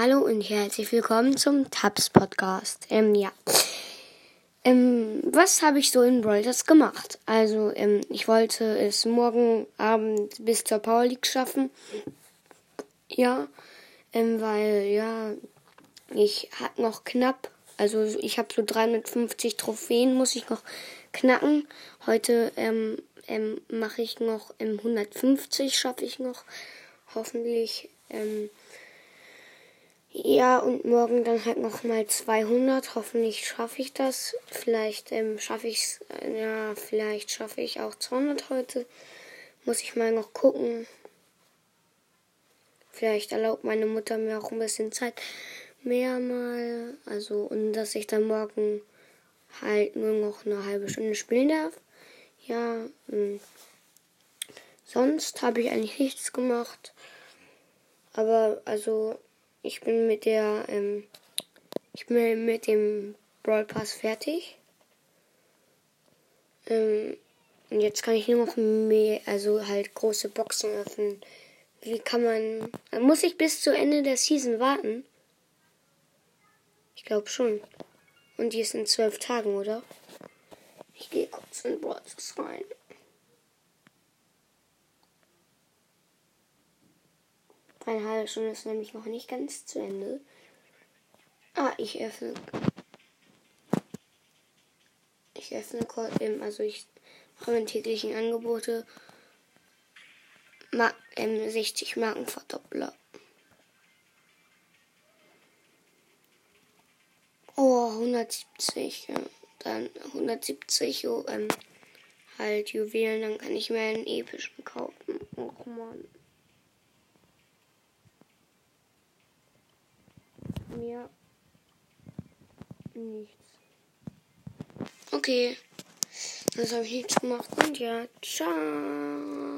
Hallo und herzlich willkommen zum Tabs Podcast. Ähm, ja. Ähm, was habe ich so in Brothers gemacht? Also, ähm, ich wollte es morgen Abend bis zur Power League schaffen. Ja, ähm, weil, ja, ich hatte noch knapp, also ich habe so 350 Trophäen, muss ich noch knacken. Heute ähm, ähm, mache ich noch im 150, schaffe ich noch. Hoffentlich. Ähm, ja, und morgen dann halt noch mal 200. Hoffentlich schaffe ich das. Vielleicht ähm, schaffe ich es, äh, ja, vielleicht schaffe ich auch 200 heute. Muss ich mal noch gucken. Vielleicht erlaubt meine Mutter mir auch ein bisschen Zeit mehr mal. Also, und dass ich dann morgen halt nur noch eine halbe Stunde spielen darf. Ja, mh. Hm. sonst habe ich eigentlich nichts gemacht. Aber also ich bin mit der, ähm, ich bin mit dem Brawl Pass fertig. Ähm, und jetzt kann ich nur noch mehr, also halt große Boxen öffnen. Wie kann man, muss ich bis zu Ende der Season warten? Ich glaube schon. Und die ist in zwölf Tagen, oder? Ich gehe kurz in Brawl rein. Eine halbe Stunde ist nämlich noch nicht ganz zu Ende. Ah, ich öffne. Ich öffne kurz eben, also ich mache meine täglichen Angebote. Ma ähm, 60 Marken Verdoppler. Oh, 170. Ja. Dann 170 ähm, halt Juwelen, dann kann ich mir einen epischen kaufen. Och man. Mir nichts. Okay. Das habe ich nichts gemacht. Und ja, ciao.